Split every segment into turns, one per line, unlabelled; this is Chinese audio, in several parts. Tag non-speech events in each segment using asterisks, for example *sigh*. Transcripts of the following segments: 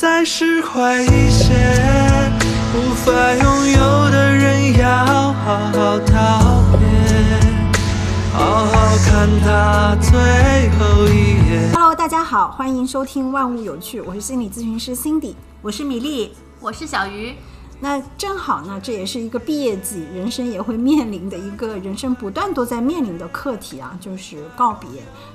再释怀一些。无法拥有的人，要好好道别，好好看他最后一眼。
Hello，大家好，欢迎收听《万物有趣》，我是心理咨询师 Cindy。
我是米粒，
我是小鱼。
那正好呢，这也是一个毕业季，人生也会面临的一个人生不断都在面临的课题啊，就是告别。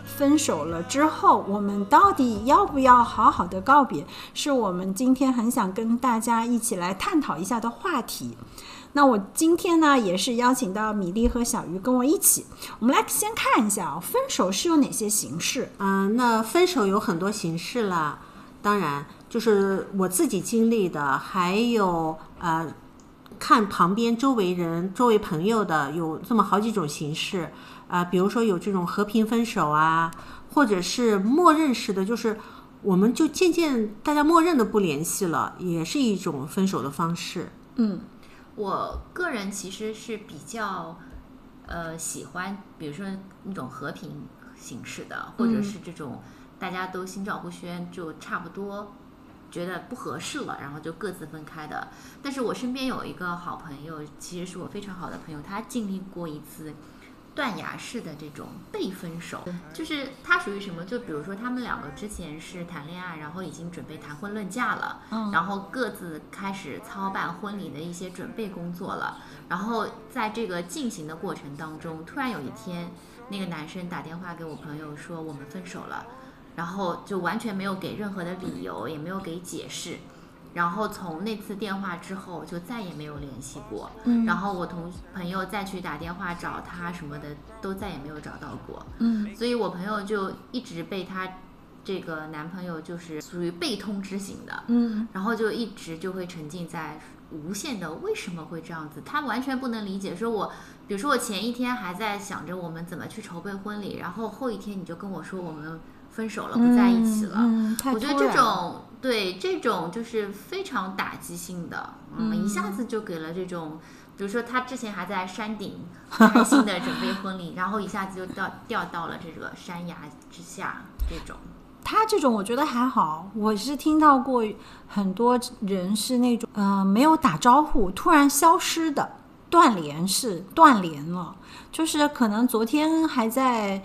分手了之后，我们到底要不要好好的告别，是我们今天很想跟大家一起来探讨一下的话题。那我今天呢，也是邀请到米粒和小鱼跟我一起，我们来先看一下啊、分手是有哪些形式？
嗯、那分手有很多形式啦，当然就是我自己经历的，还有呃，看旁边周围人、周围朋友的，有这么好几种形式啊、比如说有这种和平分手啊，或者是默认式的，就是我们就渐渐大家默认的不联系了，也是一种分手的方式。
嗯，
我个人其实是比较呃喜欢，比如说那种和平形式的，或者是这种大家都心照不宣，就差不多觉得不合适了，然后就各自分开的。但是我身边有一个好朋友，其实是我非常好的朋友，他经历过一次。断崖式的这种被分手，就是他属于什么？就比如说他们两个之前是谈恋爱，然后已经准备谈婚论嫁了，
嗯
然后各自开始操办婚礼的一些准备工作了。然后在这个进行的过程当中，突然有一天，那个男生打电话给我朋友说我们分手了，然后就完全没有给任何的理由，也没有给解释。然后从那次电话之后，就再也没有联系过。
嗯
然后我同朋友再去打电话找他什么的，都再也没有找到过。
嗯
所以我朋友就一直被他这个男朋友就是属于被通知型的，
嗯
然后就一直就会沉浸在无限的为什么会这样子，他完全不能理解。说我，比如说我前一天还在想着我们怎么去筹备婚礼，然后后一天你就跟我说我们分手了，不在一起了。
嗯，嗯太
我觉得这种对这种就是非常打击性的，嗯，
嗯。
一下子就给了这种，比如说他之前还在山顶开心的准备婚礼，然后一下子就掉掉到了这个山崖之下，这种，
他这种我觉得还好，我是听到过很多人是那种呃没有打招呼突然消失的，断联是断联了，就是可能昨天还在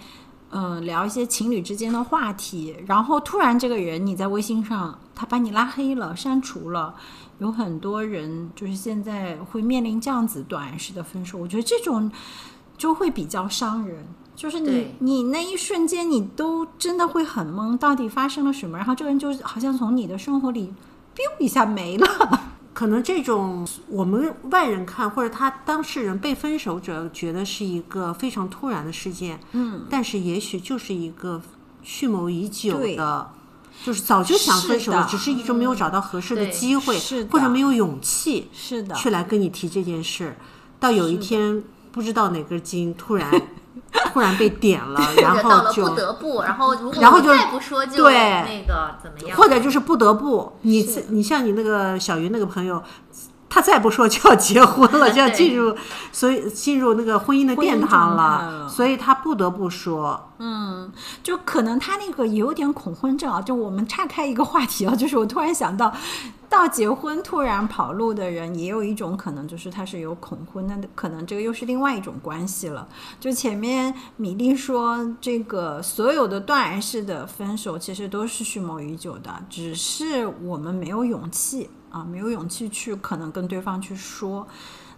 嗯、呃聊一些情侣之间的话题，然后突然这个人你在微信上他把你拉黑了、删除了。有很多人就是现在会面临这样子短时的分手，我觉得这种就会比较伤人。就是你你那一瞬间，你都真的会很懵，到底发生了什么？然后这个人就好像从你的生活里 biu 一下没了。
可能这种我们外人看，或者他当事人被分手者觉得是一个非常突然的事件，
嗯，
但是也许就是一个蓄谋已久的，就是早就想分手了，只是一直没有找到合适的机会，或者没有勇气
是的，
去来跟你提这件事。到有一天，不知道哪根筋突然 *laughs* 突然被点了，*laughs* 然后就
不得不，然后如果
然后就
再不说就
对
那个怎么样，
或者就是不得不，你你像你那个小云那个朋友，他再不说就要结婚了，*laughs* 就要进入，所以进入那个婚姻的殿堂了，
了
所以他不得不说，
嗯，就可能他那个也有点恐婚症啊。就我们岔开一个话题啊，就是我突然想到，到结婚突然跑路的人，也有一种可能就是他是有恐婚，那可能这个又是另外一种关系了。就前面米粒说，这个所有的断崖式的分手其实都是蓄谋已久的，只是我们没有勇气啊，没有勇气去可能跟对方去说。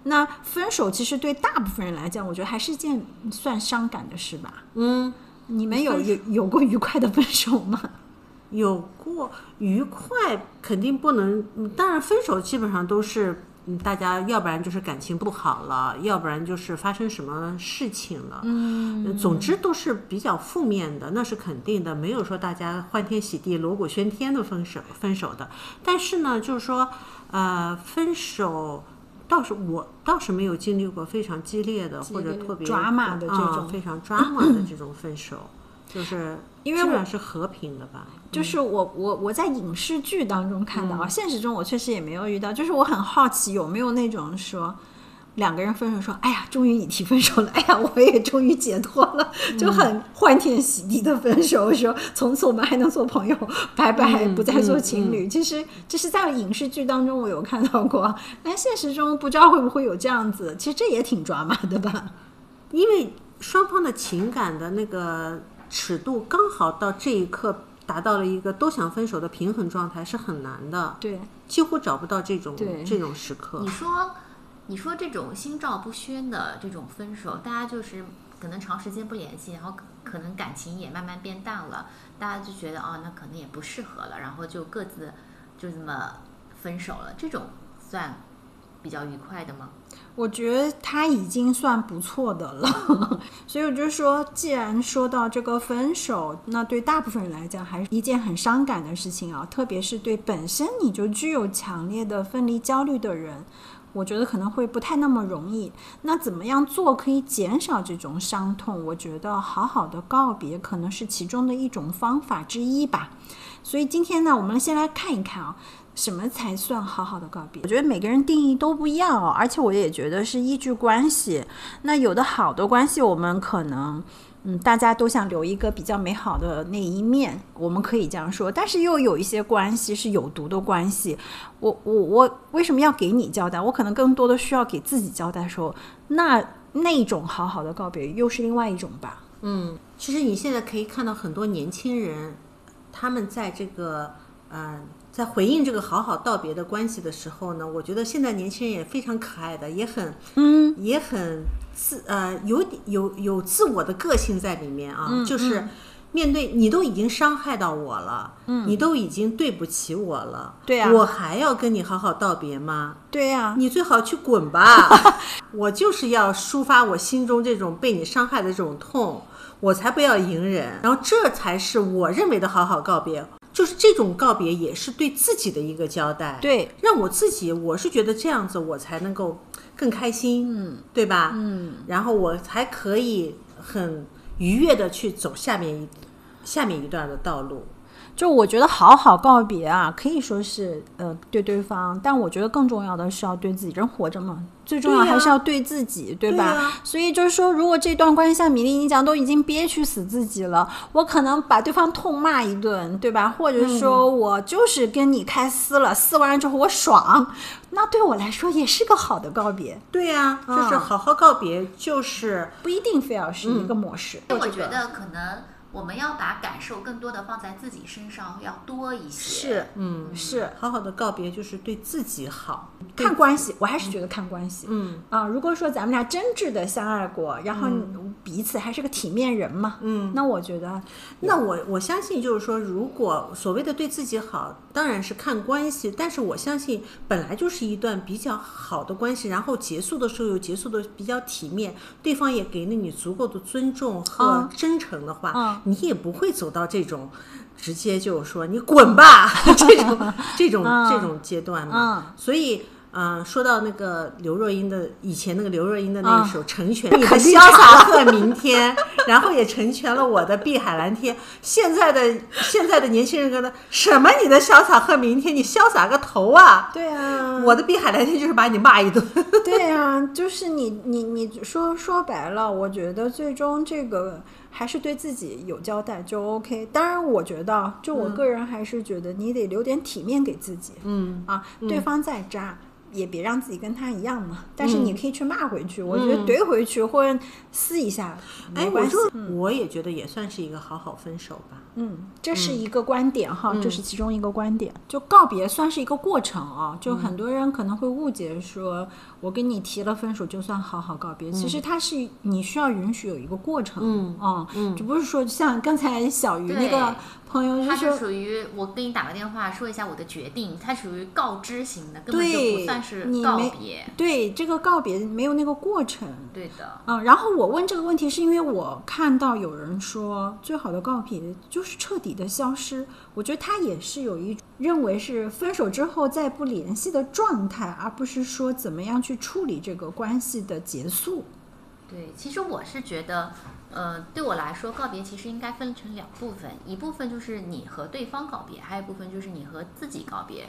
那分手其实对大部分人来讲，我觉得还是一件算伤感的事吧。
嗯，
你们有有有过愉快的分手吗？
有过愉快，肯定不能。嗯当然，分手基本上都是，嗯，大家要不然就是感情不好了，要不然就是发生什么事情了。嗯，总之都是比较负面的，那是肯定的，没有说大家欢天喜地、锣鼓喧天的分手分手的。但是呢，就是说，呃，分手。倒是我倒是没有经历过非常激烈的或者特别
抓马的这
啊
种
非常抓马的这种分手，*laughs* 就是
因为我
基本是和平的吧。
就是我我我在影视剧当中看
嗯
到啊，现实中我确实也没有遇到。就是我很好奇有没有那种说，两个人分手说：“哎呀，终于你提分手了，哎呀，我也终于解脱了，就很欢天喜地的分手，说从此我们还能做朋友，拜拜，不再做情侣。其实这是在影视剧当中我有看到过，但现实中不知道会不会有这样子。其实这也挺抓马的吧？
因为双方的情感的那个尺度刚好到这一刻达到了一个都想分手的平衡状态，是很难的，
对，
几乎找不到这种这种时刻
你。说，你说这种心照不宣的这种分手，大家就是可能长时间不联系，然后可可能感情也慢慢变淡了，大家就觉得哦，那可能也不适合了，然后就各自就这么分手了。这种算比较愉快的吗？
我觉得他已经算不错的了，*laughs* 所以我就说，既然说到这个分手，那对大部分人来讲还是一件很伤感的事情啊，特别是对本身你就具有强烈的分离焦虑的人，我觉得可能会不太那么容易。那怎么样做可以减少这种伤痛？我觉得好好的告别可能是其中的一种方法之一吧。所以今天呢，我们先来看一看啊，什么才算好好的告别？我觉得每个人定义都不一样哦，而且我也觉得是依据关系。那有的好的关系，我们可能。嗯，大家都想留一个比较美好的那一面，我们可以这样说。但是又有一些关系是有毒的关系，我我我为什么要给你交代？我可能更多的需要给自己交代的时候，那那种好好的告别又是另外一种吧。
嗯，其实你现在可以看到很多年轻人，他们在这个呃，在回应这个好好道别的关系的时候呢，我觉得现在年轻人也非常可爱的，也很
嗯，
也很自呃有点有有自我的个性在里面啊，
嗯
就是面对你都已经伤害到我了，嗯，你都已经对不起我了，
对啊
我还要跟你好好道别吗？
对呀、
你最好去滚吧！*laughs* 我就是要抒发我心中这种被你伤害的这种痛，我才不要隐忍。然后这才是我认为的好好告别，就是这种告别也是对自己的一个交代。，
对，
让我自己，我是觉得这样子我才能够更开心，嗯，对吧？
嗯，
然后我才可以很愉悦的去走下面一下面一段的道路。
就我觉得好好告别啊，可以说是呃对对方，但我觉得更重要的是要对自己。人活着嘛，最重要还是要对自己，对吧？所以就是说，如果这段关系像米粒你讲，都已经憋屈死自己了，我可能把对方痛骂一顿，对吧？或者说我就是跟你开撕了，撕完了之后我爽，那对我来说也是个好的告别，
对呀、就是
嗯
好好告别，就是
不一定非要是一个模式。
我觉得可能我们要把感受更多的放在自己身上，要多一些。
是
嗯，
是
好好的告别，就是对自己好。
看关系，我还是觉得看关系。
嗯
啊，如果说咱们俩真挚的相爱过，然后彼此还是个体面人嘛，
嗯，
那我觉得
那我我相信，就是说，如果所谓的对自己好，当然是看关系，但是我相信本来就是一段比较好的关系，然后结束的时候又结束的比较体面，对方也给了你足够的尊重和
嗯
真诚的话，
嗯
你也不会走到这种直接就是说你滚吧这 *laughs* 种这种、
嗯
这种阶段嘛。
嗯
所以。嗯，说到那个刘若英的以前那个刘若英的那一首《成全》，你的潇洒和明天，然后也成全了我的碧海蓝天。现在的现在的年轻人觉得什么？你的潇洒和明天，你潇洒个头啊！
对啊，
我的碧海蓝天就是把你骂一顿。
对啊，就是你你你说说白了，我觉得最终这个还是对自己有交代就 OK。当然，我觉得就我个人还是觉得你得留点体面给自己，
嗯
啊，对方再渣。也别让自己跟他一样嘛，但是你可以去骂回去，我觉得
嗯。
怼回去或者撕一下
哎，
没关系。
我也觉得也算是一个好好分手吧。
嗯，这是一个观点哈，这是其中一个观点。就告别算是一个过程啊，就很多人可能会误解说，我跟你提了分手就算好好告别，其实它是你需要允许有一个过程，
嗯
啊，就不是说像刚才小鱼那个朋友就
它是。属于我给你打个电话说一下我的决定，他属于告知型的，根本就不算是告别。
对这个告别没有那个过程，
对的，
嗯，然后我问这个问题是因为我看到有人说，最好的告别就是彻底的消失。我觉得他也是有一种认为是分手之后再不联系的状态，而不是说怎么样去处理这个关系的结束。
对，其实我是觉得，呃，对我来说，告别其实应该分成两部分，一部分就是你和对方告别，还有一部分就是你和自己告别。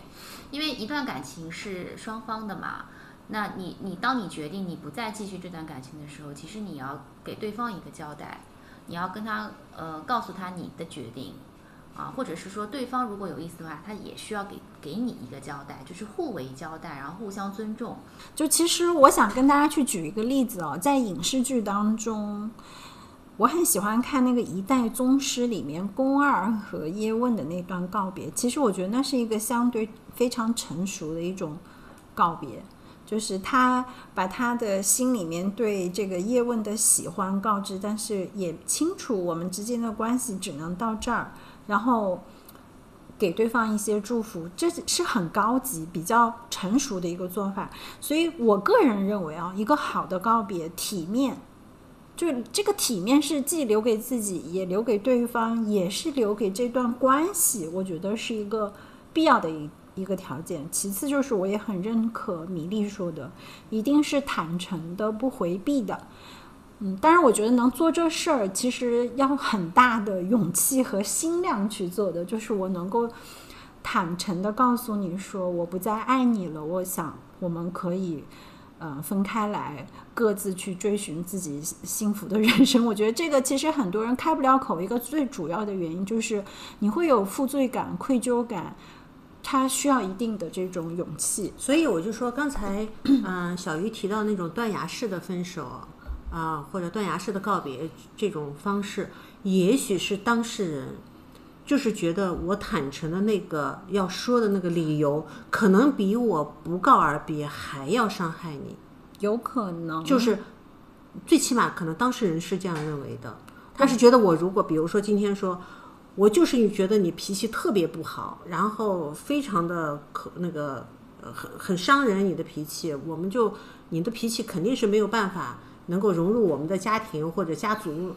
因为一段感情是双方的嘛，那你你当你决定你不再继续这段感情的时候，其实你要给对方一个交代，你要跟他呃告诉他你的决定啊，或者是说对方如果有意思的话，他也需要给给你一个交代，就是互为交代，然后互相尊重。
就其实我想跟大家去举一个例子哦，在影视剧当中，我很喜欢看那个《一代宗师》里面宫二和叶问的那段告别。其实我觉得那是一个相对非常成熟的一种告别，就是他把他的心里面对这个叶问的喜欢告知，但是也清楚我们之间的关系只能到这儿，然后。给对方一些祝福，这是很高级、比较成熟的一个做法。所以我个人认为啊，一个好的告别，体面，就这个体面是既留给自己，也留给对方，也是留给这段关系。我觉得是一个必要的一一个条件。其次就是我也很认可米粒说的，一定是坦诚的、不回避的。嗯，当然，我觉得能做这事儿，其实要很大的勇气和心量去做的。就是我能够坦诚的告诉你说，我不再爱你了。我想我们可以，呃，分开来，各自去追寻自己 *laughs* 幸福的人生。我觉得这个其实很多人开不了口，一个最主要的原因就是你会有负罪感、愧疚感，它需要一定的这种勇气。
所以我就说，刚才嗯，小鱼提到那种断崖式的分手。啊，或者断崖式的告别这种方式，也许是当事人就是觉得我坦诚的那个要说的那个理由，可能比我不告而别还要伤害你，
有可能。
就是最起码可能当事人是这样认为的，他是觉得我如果比如说今天说，我就是觉得你脾气特别不好，然后非常的可那个很很伤人，你的脾气，我们就你的脾气肯定是没有办法。能够融入我们的家庭或者家族，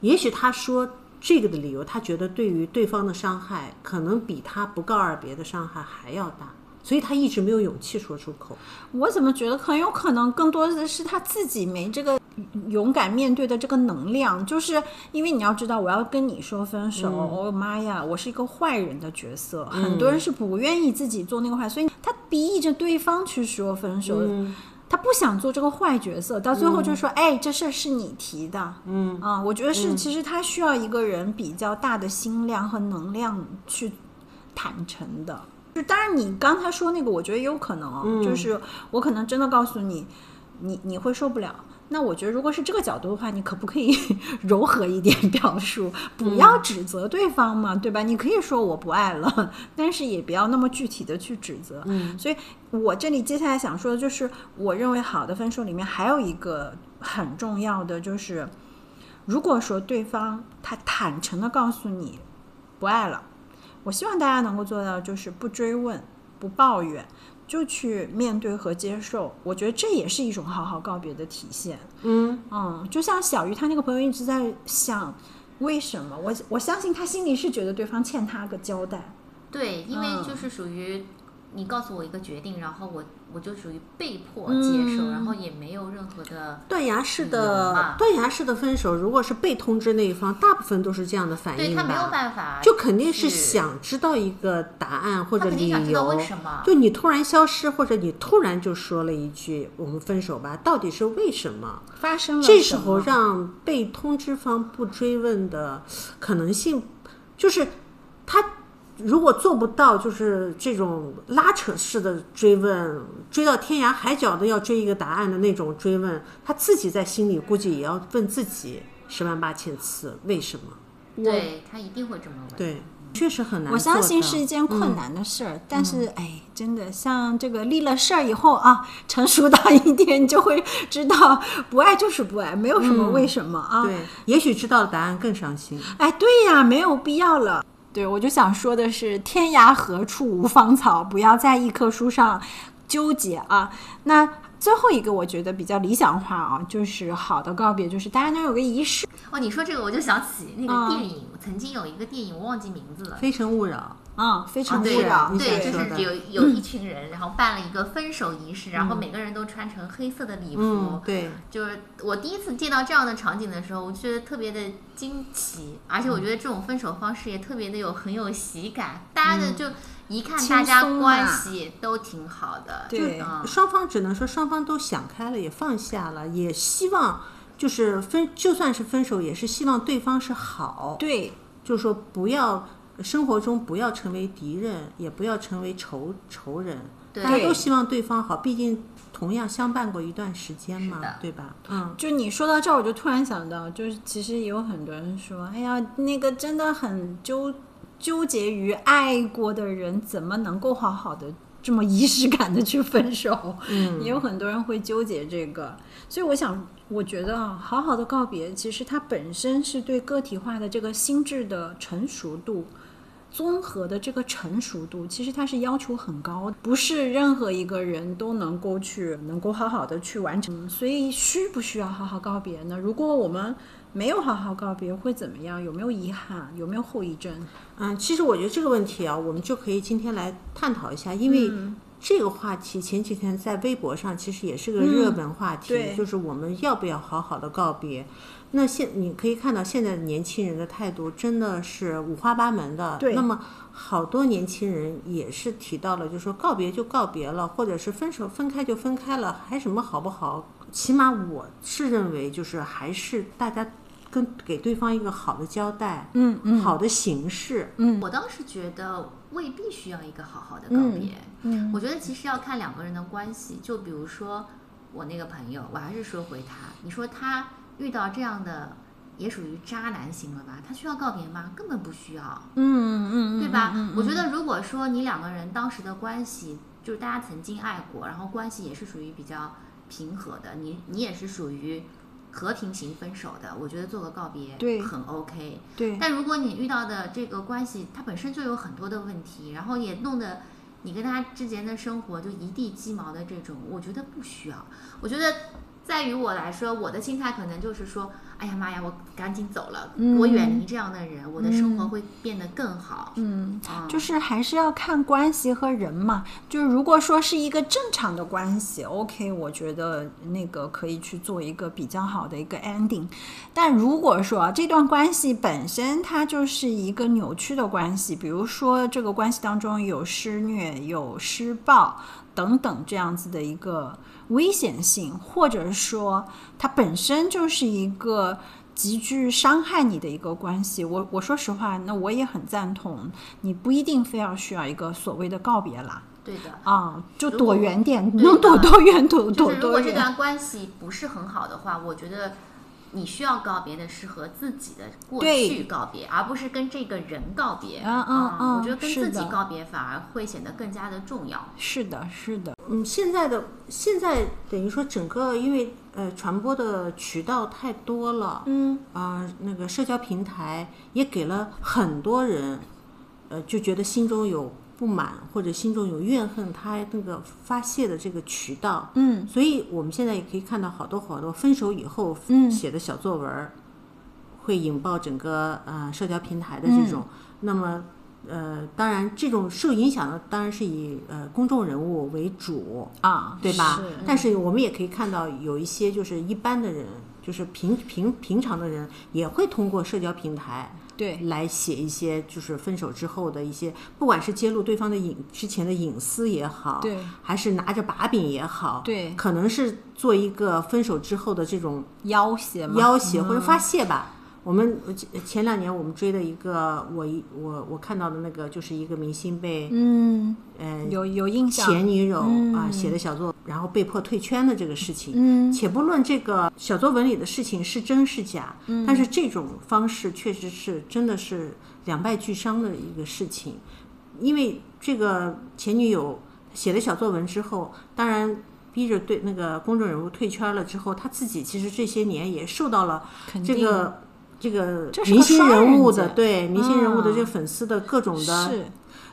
也许他说这个的理由，他觉得对于对方的伤害，可能比他不告而别的伤害还要大，所以他一直没有勇气说出口。
我怎么觉得很有可能更多的是他自己没这个勇敢面对的这个能量，就是因为你要知道，我要跟你说分手，哦妈呀，我是一个坏人的角色，很多人是不愿意自己做那个坏，所以他逼着对方去说分手。他不想做这个坏角色，到最后就说：“哎，这事儿是你提的。”嗯啊，我觉得是，其实他需要一个人比较大的心量和能量去坦诚的。就当然，你刚才说那个，我觉得也有可能啊，就是我可能真的告诉你，你你会受不了。那我觉得，如果是这个角度的话，你可不可以 *laughs* 柔和一点表述，不要指责对方嘛，对吧？你可以说我不爱了，*laughs* 但是也不要那么具体的去指责。嗯，所以我这里接下来想说的就是，我认为好的分手里面还有一个很重要的，就是如果说对方他坦诚的告诉你不爱了，我希望大家能够做到就是不追问、不抱怨。就去面对和接受，我觉得这也是一种好好告别的体现。嗯嗯，就像小鱼他那个朋友一直在想，为什么我我相信他心里是觉得对方欠他个交代。
对，因为就是属于。你告诉我一个决定，然后我我就属于被迫接受，然后也没有任何的
断崖式的断崖式的分手。如果是被通知那一方，大部分都是这样的反应。
对他没有办法，
就肯定是想知道一个答案或者理由。
为什么？
就你突然消失，或者你突然就说了一句“我们分手吧”，到底是为什么
发生了？
这时候让被通知方不追问的可能性，就是他。如果做不到，就是这种拉扯式的追问，追到天涯海角的要追一个答案的那种追问，他自己在心里估计也要问自己十万八千次为什么。
对他一定会这么问。
对，确实很难。
我相信是一件困难的事儿，但是哎，真的像这个立了事儿以后啊，成熟到一点，你就会知道不爱就是不爱，没有什么为什么啊。
对，也许知道了答案更伤心。
哎，对呀，没有必要了。对，我就想说的是，天涯何处无芳草，不要在一棵树上纠结啊。那最后一个，我觉得比较理想化啊，就是好的告别，就是大家能有个仪式。
哦，你说这个，我就想起那个电影，曾经有一个电影，我忘记名字了，《
非诚勿扰》。
嗯，非诚勿
扰。对，就是有有一群人，然后办了一个分手仪式，然后每个人都穿成黑色的礼服。
对，
就是我第一次见到这样的场景的时候，我觉得特别的惊奇，而且我觉得这种分手方式也特别的有很有喜感。大家的就一看大家关系都挺好的，
对
嗯
双方只能说双方都想开了，也放下了，也希望就是分，就算是分手，也是希望对方是好，
对
就是说不要生活中不要成为敌人，也不要成为仇仇人，大家都希望对方好，毕竟同样相伴过一段时间嘛，对吧？嗯，
就你说到这儿，我就突然想到，就是其实也有很多人说，哎呀，那个真的很纠纠结于爱过的人，怎么能够好好的这么仪式感的去分手？嗯，也有很多人会纠结这个，所以我想，我觉得啊，好好的告别，其实它本身是对个体化的这个心智的成熟度。综合的这个成熟度，其实它是要求很高的，不是任何一个人都能够去能够好好的去完成。所以需不需要好好告别呢？如果我们没有好好告别，会怎么样？有没有遗憾？有没有后遗症？
嗯，其实我觉得这个问题啊，我们就可以今天来探讨一下，因为这个话题前几天在微博上其实也是个热门话题，
对
就是我们要不要好好的告别。那现你可以看到现在的年轻人的态度真的是五花八门的。
对
那么好多年轻人也是提到了，就说告别就告别了，或者是分手分开就分开了，还什么好不好？起码我是认为，就是还是大家跟给对方一个好的交代，
嗯嗯
好的形式。
嗯我倒是觉得未必需要一个好好的告别。
嗯
我觉得其实要看两个人的关系。就比如说我那个朋友，我还是说回他，你说他遇到这样的，也属于渣男型了吧？他需要告别吗？根本不需要，
嗯嗯嗯
对吧？我觉得如果说你两个人当时的关系，就是大家曾经爱过，然后关系也是属于比较平和的，你你也是属于。和平型分手的，我觉得做个告别
对
很 OK。
对
但如果你遇到的这个关系，它本身就有很多的问题，然后也弄得你跟他之间的生活就一地鸡毛的这种，我觉得不需要。我觉得在于我来说，我的心态可能就是说，哎呀妈呀，我赶紧走了，我远离这样的人，我的生活会变得更好。
嗯，
啊
就是还是要看关系和人嘛。就是如果说是一个正常的关系，OK，我觉得那个可以去做一个比较好的一个 ending。但如果说啊这段关系本身它就是一个扭曲的关系，比如说这个关系当中有施虐、有施暴等等这样子的一个危险性，或者说它本身就是一个极具伤害你的一个关系。我我说实话，那我也很赞同，你不一定非要需要一个所谓的告别啦。
对的。
啊，就躲远点，*laughs* 能躲多远躲
就是如
躲多远。
果这段关系不是很好的话，我觉得你需要告别的是和自己的过去告别，而不是跟这个人告别。
嗯嗯嗯
我觉得跟自己告别反而会显得更加的重要。
是的，是的，
嗯，现在的现在等于说整个因为呃传播的渠道太多了，
嗯
啊、那个社交平台也给了很多人，呃，就觉得心中有不满或者心中有怨恨，他那个发泄的这个渠道。
嗯
所以我们现在也可以看到好多好多分手以后
嗯
写的小作文儿，会引爆整个呃社交平台的这种。那么呃，当然这种受影响的当然是以呃公众人物为主，
啊，
对吧？
是
但是我们也可以看到有一些就是一般的人，就是平平平常的人，也会通过社交平台
对。
来写一些就是分手之后的一些，不管是揭露对方的隐之前的隐私也好，
对。
还是拿着把柄也好，
对。
可能是做一个分手之后的这种
要挟嘛，
要挟或者发
嗯
泄吧。我们呃前前两年我们追的一个，我一我我看到的那个就是一个明星被
嗯，
呃
有有印象，
前女友
嗯。
啊写的小作，然后被迫退圈的这个事情。
嗯。
且不论这个小作文里的事情是真是假，
嗯。
但是这种方式确实是真的是两败俱伤的一个事情。因为这个前女友写了小作文之后，当然逼着对那个公众人物退圈了之后，他自己其实这些年也受到了这个这个明星人物的对明星人物的这个
嗯
粉丝的各种的
是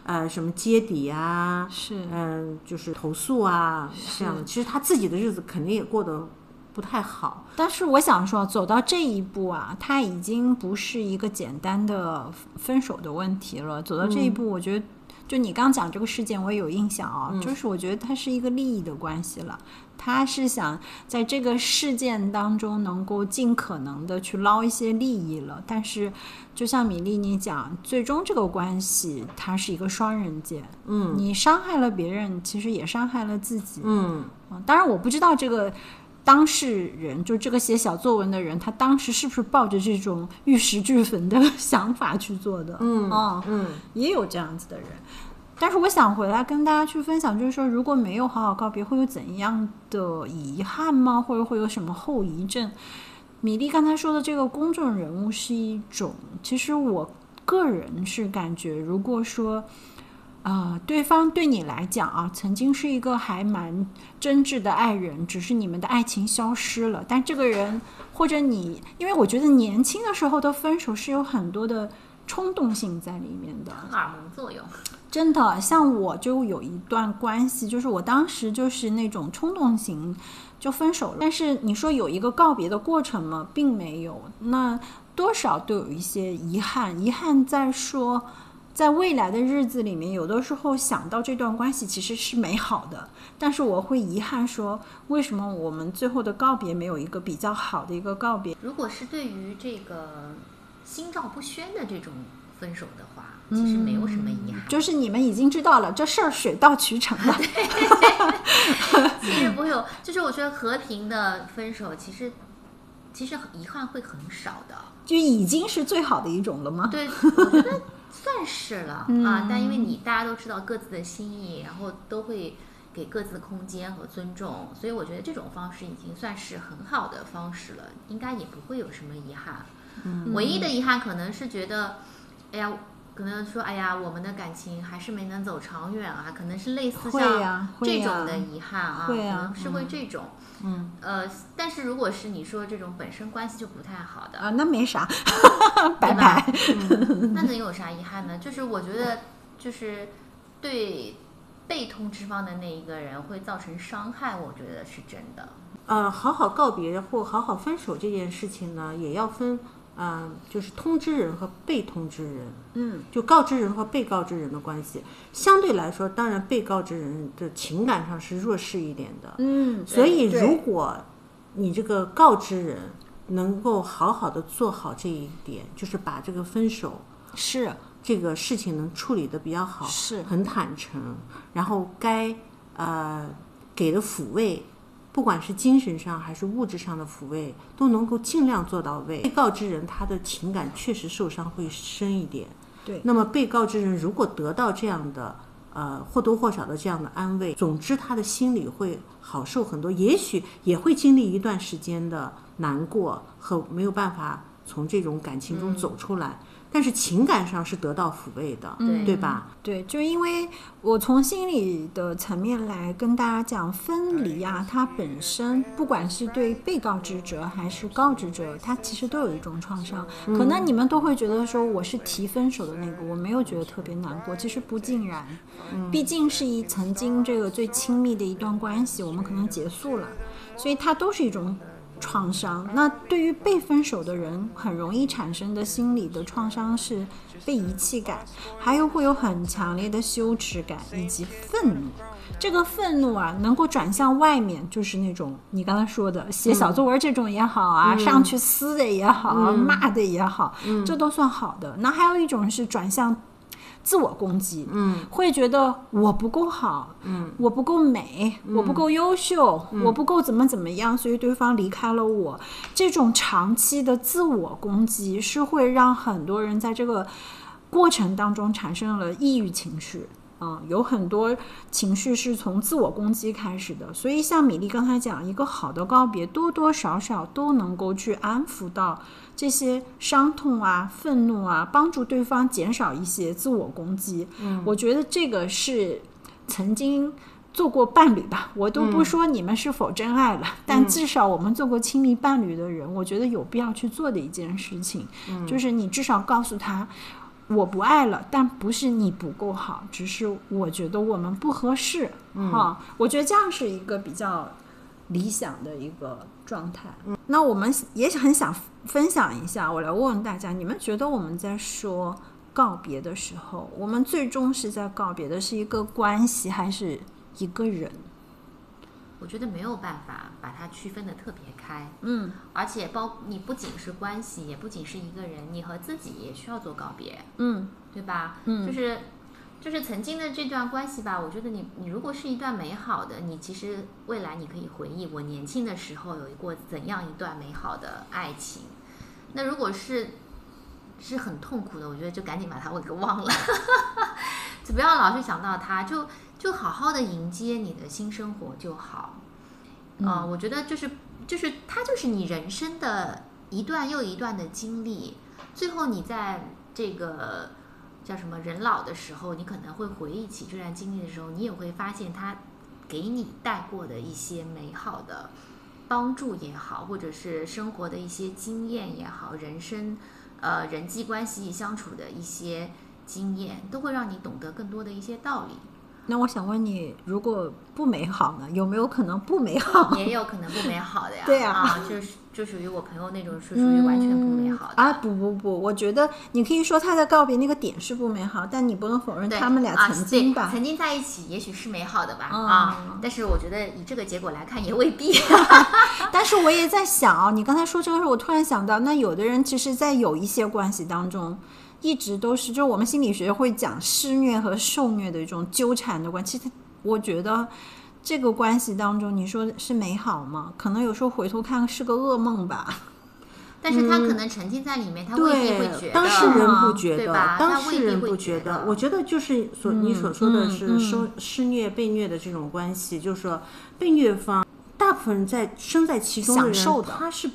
呃什么揭底啊，
是
嗯，就是投诉啊这样的。其实他自己的日子肯定也过得不太好。
但是我想说，走到这一步啊，他已经不是一个简单的分手的问题了。走到这一步，我觉得就你刚讲这个事件，我也有印象啊、
嗯
就是我觉得它是一个利益的关系了。他是想在这个事件当中能够尽可能的去捞一些利益了，但是就像米粒你讲，最终这个关系它是一个双刃剑，
嗯
你伤害了别人，其实也伤害了自己。
嗯
嗯，当然我不知道这个当事人，就这个写小作文的人，他当时是不是抱着这种玉石俱焚的 *laughs* 想法去做的？
嗯
哦，
嗯
也有这样子的人。但是我想回来跟大家去分享，就是说，如果没有好好告别，会有怎样的遗憾吗？或者会有什么后遗症？米粒刚才说的这个公众人物是一种，其实我个人是感觉，如果说，啊，对方对你来讲啊，曾经是一个还蛮真挚的爱人，只是你们的爱情消失了。但这个人或者你，因为我觉得年轻的时候的分手是有很多的冲动性在里面的，
荷尔蒙作用，
真的，像我就有一段关系，就是我当时就是那种冲动型就分手了。但是你说有一个告别的过程吗？并没有。那多少都有一些遗憾，遗憾在说，在未来的日子里面，有的时候想到这段关系其实是美好的，但是我会遗憾说，为什么我们最后的告别没有一个比较好的一个告别？
如果是对于这个心照不宣的这种分手的话，其实没有什么遗憾，
就是你们已经知道了，这事儿水到渠成了。*laughs*
其实不会有，就是我觉得和平的分手，其实其实遗憾会很少的。
就已经是最好的一种了吗？
对，我觉得算是了、*laughs*
嗯
啊。但因为你大家都知道各自的心意，然后都会给各自的空间和尊重，所以我觉得这种方式已经算是很好的方式了，应该也不会有什么遗憾。
嗯
唯一的遗憾可能是觉得，哎呀。可能说，哎呀，我们的感情还是没能走长远啊，可能是类似像这种的遗憾啊，可能是会这种，
嗯
呃，但是如果是你说这种本身关系就不太好的，
啊，那没啥，*laughs* 拜拜。*laughs*
那能有啥遗憾呢？就是我觉得，就是对被通知方的那一个人会造成伤害，我觉得是真的。
呃，好好告别或好好分手这件事情呢，也要分，嗯、就是通知人和被通知人。
嗯，
就告知人和被告知人的关系，相对来说，当然被告知人的情感上是弱势一点的。
嗯，
所以，如果你这个告知人能够好好的做好这一点，就是把这个分手
是
这个事情能处理的比较好，
是
很坦诚，然后该呃给的抚慰，不管是精神上还是物质上的抚慰，都能够尽量做到位。被告之人他的情感确实受伤会深一点，
对
那么被告之人如果得到这样的呃或多或少的这样的安慰，总之他的心里会好受很多，也许也会经历一段时间的难过和没有办法从这种感情中走出来。但是情感上是得到抚慰的，
对
对吧？
对，就因为我从心理的层面来跟大家讲，分离啊，它本身不管是对被告知者还是告知者，它其实都有一种创伤。可能你们都会觉得说我是提分手的那个，我没有觉得特别难过，其实不尽然，毕竟是一曾经这个最亲密的一段关系，我们可能结束了，所以它都是一种。创伤。那对于被分手的人，很容易产生的心理的创伤是被遗弃感，还有会有很强烈的羞耻感以及愤怒。这个愤怒啊，能够转向外面，就是那种你刚才说的写小作文这种也好啊，上去撕的也好，骂的也好，这都算好的。那还有一种是转向自我攻击，
嗯，
会觉得我不够好，
嗯，
我不够美，我不够优秀，我不够怎么怎么样，所以对方离开了我。这种长期的自我攻击是会让很多人在这个过程当中产生了抑郁情绪。啊、有很多情绪是从自我攻击开始的，所以像米粒刚才讲，一个好的告别，多多少少都能够去安抚到这些伤痛啊、愤怒啊，帮助对方减少一些自我攻击。嗯，我觉得这个是曾经做过伴侣吧，我都不说你们是否真爱了，但至少我们做过亲密伴侣的人，我觉得有必要去做的一件事情，就是你至少告诉他。我不爱了，但不是你不够好，只是我觉得我们不合适，哈、我觉得这样是一个比较理想的一个状态。那我们也很想分享一下，我来问问大家，你们觉得我们在说告别的时候，我们最终是在告别的是一个关系，还是一个人？
我觉得没有办法把它区分的特别开，
嗯
而且包你不仅是关系，也不仅是一个人，你和自己也需要做告别，
嗯
对吧？
嗯
就是就是曾经的这段关系吧，我觉得你你如果是一段美好的，你其实未来你可以回忆我年轻的时候有过怎样一段美好的爱情。那如果是是很痛苦的，我觉得就赶紧把它 *laughs* 给忘了，*laughs* 就不要老是想到它，就就好好的迎接你的新生活就好。啊、我觉得就是就是它就是你人生的一段又一段的经历，最后你在这个叫什么人老的时候，你可能会回忆起这段经历的时候，你也会发现它给你带过的一些美好的帮助也好，或者是生活的一些经验也好，人生呃人际关系相处的一些经验，都会让你懂得更多的一些道理。
那我想问你，如果不美好呢？有没有可能不美好？
也有可能不美好的呀，*laughs*
对呀
啊，就是就属于我朋友那种是属于完全不美好的。
啊！不不不，我觉得你可以说他的告别那个点是不美好，但你不能否认他们俩
啊
曾经吧。
对曾经在一起，也许是美好的吧、
嗯
啊，但是我觉得以这个结果来看，也未必。*laughs*
但是我也在想啊，你刚才说这个时候，我突然想到，那有的人其实，在有一些关系当中，一直都是，就是我们心理学会讲施虐和受虐的一种纠缠的关系。其实我觉得这个关系当中，你说是美好吗？可能有时候回头看是个噩梦吧。*laughs*
但是他可能沉浸在里面，他未必会觉，得。
当事人不觉得当事人不
觉得。
我觉得就是所你所说的是
受
施施虐被虐的这种关系，就是说被虐方大部分人在身在其中的人，
享受的
他是。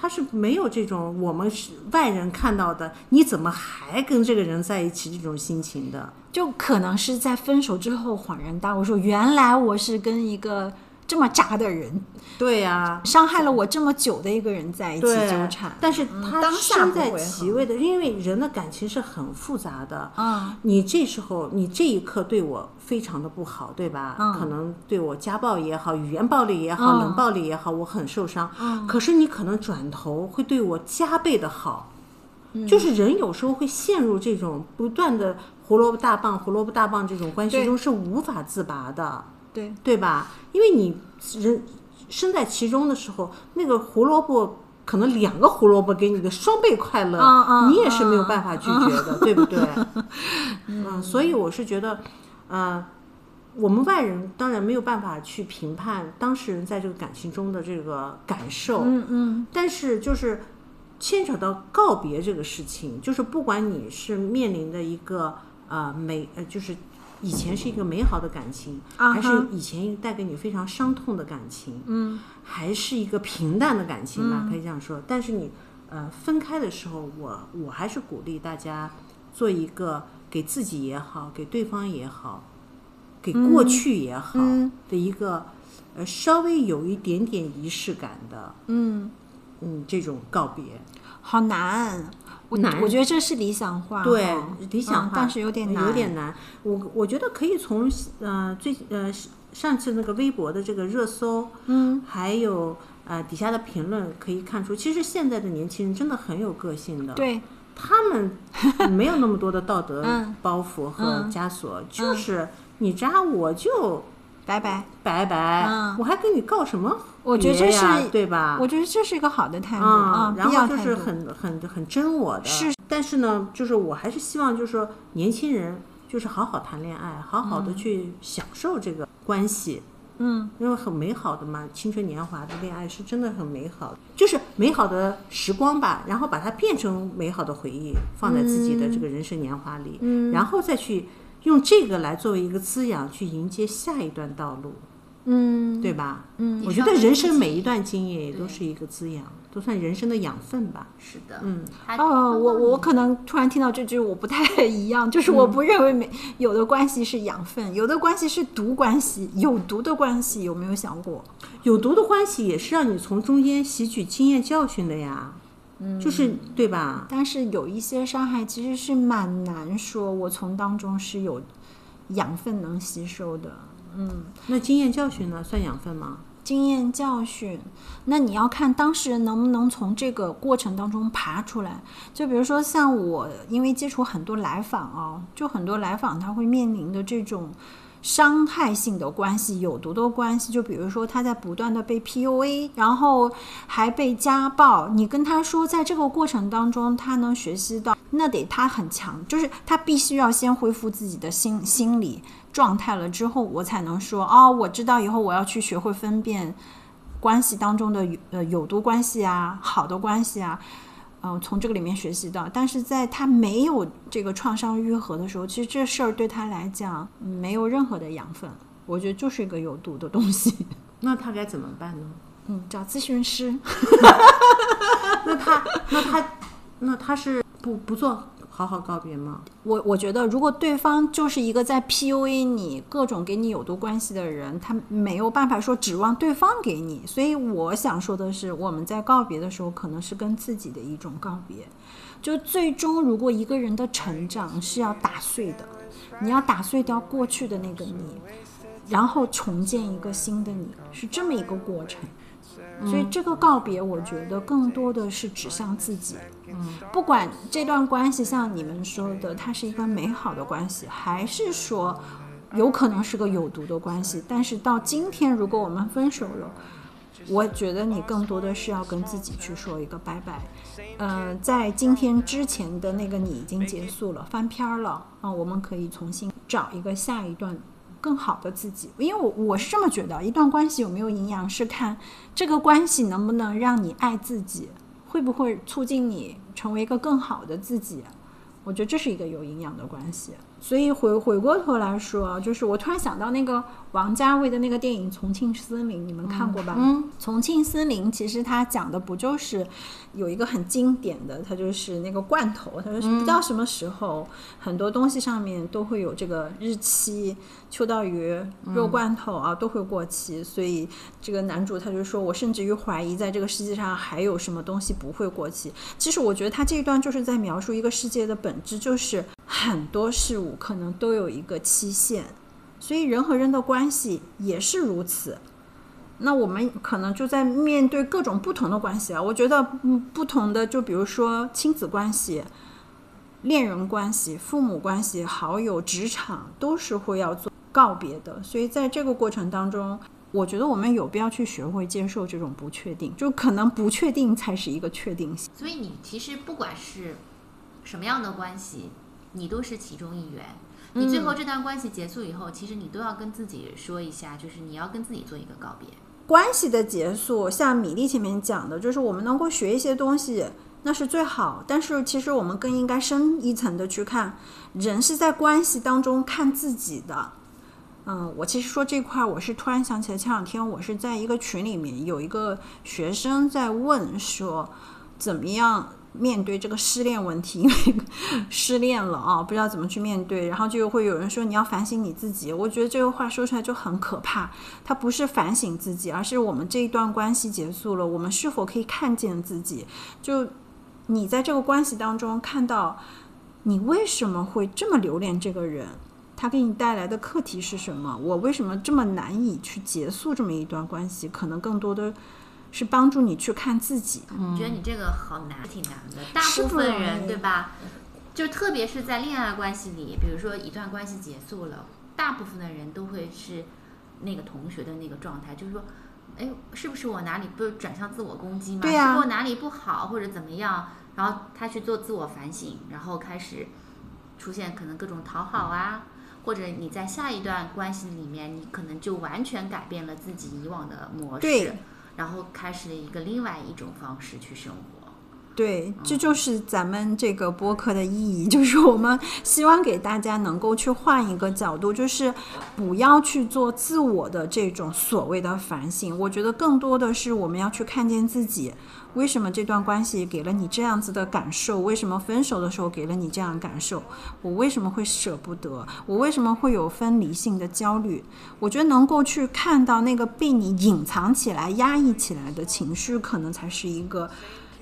他是没有这种我们是外人看到的，你怎么还跟这个人在一起这种心情的？
就可能是在分手之后恍然大悟，说原来我是跟一个这么渣的人，
对呀、
伤害了我这么久的一个人在一起，纠缠。
但是他
当下
身在其位的，因为人的感情是很复杂的。
嗯，
你这时候，你这一刻对我非常的不好，对吧？
嗯
可能对我家暴也好，语言暴力也好，
嗯
冷暴力也好，我很受伤。可是你可能转头会对我加倍的好。
嗯
就是人有时候会陷入这种不断的胡萝卜大棒、胡萝卜大棒这种关系中，是无法自拔的。
对，
对吧？因为你人身在其中的时候，那个胡萝卜可能两个胡萝卜给你的双倍快乐，你也是没有办法拒绝的，*laughs* 对不对？嗯，所以我是觉得，呃，我们外人当然没有办法去评判当事人在这个感情中的这个感受，
嗯嗯，
但是就是牵扯到告别这个事情，就是不管你是面临的一个呃美呃，就是以前是一个美好的感情，
啊
还是以前带给你非常伤痛的感情，
嗯，
还是一个平淡的感情吧，可以这样说。但是你呃分开的时候，我我还是鼓励大家做一个给自己也好，给对方也好，给过去也好
嗯
的一个。呃，稍微有一点点仪式感的，
嗯，
嗯，这种告别，
好难。我
难
我觉得这是理想化哈，
对理想化，
嗯但是有点难，
有点难。我我觉得可以从呃最呃上次那个微博的这个热搜，
嗯，
还有呃底下的评论可以看出，其实现在的年轻人真的很有个性的，
对，
他们没有那么多的道德 *laughs*
嗯
包袱和
嗯
枷锁，就是你扎我就
拜拜。
拜拜，
嗯。
我还跟你告什么别呀？
我觉得这是
对吧？
我觉得这是一个好的态度
啊
啊，，
然后就是很很很真我的，
是。
但是呢，就是我还是希望，就是说年轻人就是好好谈恋爱，好好的去享受这个关系，
嗯，
因为很美好的嘛，青春年华的恋爱是真的很美好的，就是美好的时光吧，然后把它变成美好的回忆，放在自己的这个人生年华里，
嗯。
然后再去用这个来作为一个滋养，去迎接下一段道路，
嗯，
对吧？
嗯
我觉得人生每一段经验也都是一个滋养，都算人生的养分吧。
是的，
嗯，
他
哦，我我
可
可能突然听到这句，我不太 *laughs* 一样，就是我不认为每有的关系是养分，有的关系是毒关系，有毒的关系有没有想过？
有毒的关系也是让你从中间吸取经验教训的呀，嗯，就是对吧？
但是有一些伤害其实是蛮难说，我从当中是有养分能吸收的。嗯，
那经验教训呢，算养分吗？
经验教训，那你要看当事人能不能从这个过程当中爬出来。就比如说像我，因为接触很多来访啊，就很多来访他会面临的这种伤害性的关系、有毒的关系，就比如说他在不断的被 PUA，然后还被家暴。你跟他说，在这个过程当中，他能学习到，那得他很强，就是他必须要先恢复自己的心心理。状态了之后，我才能说哦，我知道以后我要去学会分辨关系当中的呃有毒关系啊，好的关系啊，嗯，从这个里面学习到。但是在他没有这个创伤愈合的时候，其实这事儿对他来讲没有任何的养分，我觉得就是一个有毒的东西。*laughs*
那他该怎么办呢？
嗯，找咨询师。*laughs*
那他那他那他是不不做？好好告别吗？
我我觉得，如果对方就是一个在 PUA 你、各种给你有毒关系的人，他没有办法说指望对方给你。所以我想说的是，我们在告别的时候，可能是跟自己的一种告别。就最终，如果一个人的成长是要打碎的，你要打碎掉过去的那个你，然后重建一个新的你，是这么一个过程。所以这个告别，我觉得更多的是指向自己。不管这段关系像你们说的，它是一个美好的关系，还是说有可能是个有毒的关系。但是到今天，如果我们分手了，我觉得你更多的是要跟自己去说一个拜拜。嗯，在今天之前的那个你已经结束了，翻篇儿了啊，我们可以重新找一个下一段。更好的自己，因为我我是这么觉得，一段关系有没有营养是看这个关系能不能让你爱自己，会不会促进你成为一个更好的自己。我觉得这是一个有营养的关系。所以回回过头来说，就是我突然想到那个王家卫的那个电影《重庆森林》，你们看过吧？
嗯，《
重庆森林》其实它讲的不就是有一个很经典的，它就是那个罐头，它说不知道什么时候很多东西上面都会有这个日期，秋刀鱼、肉罐头啊都会过期，所以这个男主他就说，我甚至于怀疑在这个世界上还有什么东西不会过期。其实我觉得他这一段就是在描述一个世界的本质，就是很多事物。可能都有一个期限，所以人和人的关系也是如此。那我们可能就在面对各种不同的关系啊，我觉得不同的，就比如说亲子关系、恋人关系、父母关系、好友、职场，都是会要做告别的。所以在这个过程当中，我觉得我们有必要去学会接受这种不确定，就可能不确定才是一个确定性。
所以你其实不管是什么样的关系。你都是其中一员，你最后这段关系结束以后，其实你都要跟自己说一下，就是你要跟自己做一个告别。
关系的结束，像米粒前面讲的，就是我们能够学一些东西，那是最好。但是其实我们更应该深一层的去看，人是在关系当中看自己的。嗯，我其实说这块，我是突然想起来，前两天我是在一个群里面，有一个学生在问说，怎么样？面对这个失恋问题，*laughs* 因为失恋了啊，不知道怎么去面对，然后就会有人说你要反省你自己。我觉得这个话说出来就很可怕。他不是反省自己，而是我们这一段关系结束了，我们是否可以看见自己？就你在这个关系当中看到你为什么会这么留恋这个人？他给你带来的课题是什么？我为什么这么难以去结束这么一段关系？可能更多的。是帮助你去看自己。
我觉得你这个好难，挺难的。大部分人对吧？就特别是在恋爱关系里，比如说一段关系结束了，大部分的人都会是那个同学的那个状态，就是说，哎，是不是我哪里不是转向自我攻击嘛？
对呀。
是我哪里不好或者怎么样？然后他去做自我反省，然后开始出现可能各种讨好啊，或者你在下一段关系里面，你可能就完全改变了自己以往的模式。然后开始了一个另外一种方式去生活，
对，这就是咱们这个播客的意义，*laughs* 就是我们希望给大家能够去换一个角度，就是不要去做自我的这种所谓的反省。我觉得更多的是我们要去看见自己。为什么这段关系给了你这样子的感受？为什么分手的时候给了你这样感受？我为什么会舍不得？我为什么会有分离性的焦虑？我觉得能够去看到那个被你隐藏起来、压抑起来的情绪，可能才是一个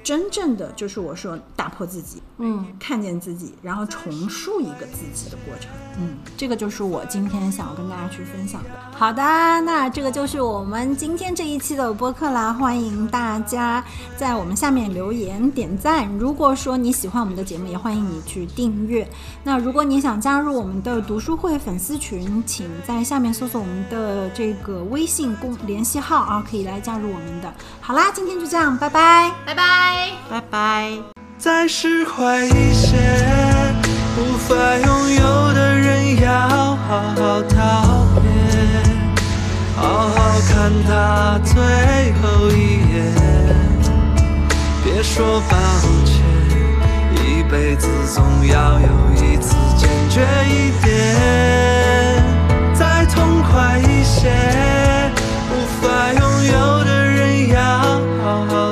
真正的就是我说打破自己，
嗯，
看见自己，然后重塑一个自己的过程。嗯，这个就是我今天想要跟大家去分享的。好的，那这个就是我们今天这一期的播客啦，欢迎大家在我们下面留言点赞。如果说你喜欢我们的节目，也欢迎你去订阅。那如果你想加入我们的读书会粉丝群，请在下面搜索我们的这个微信公联系号啊，可以来加入我们的。好啦，今天就这样，拜拜。
拜拜。
拜拜。
再释怀一些，无法拥有的人要好好道别，好好看他最后一眼，别说抱歉，一辈子总要有一次坚决一点，再痛快一些，无法拥有的人要好好。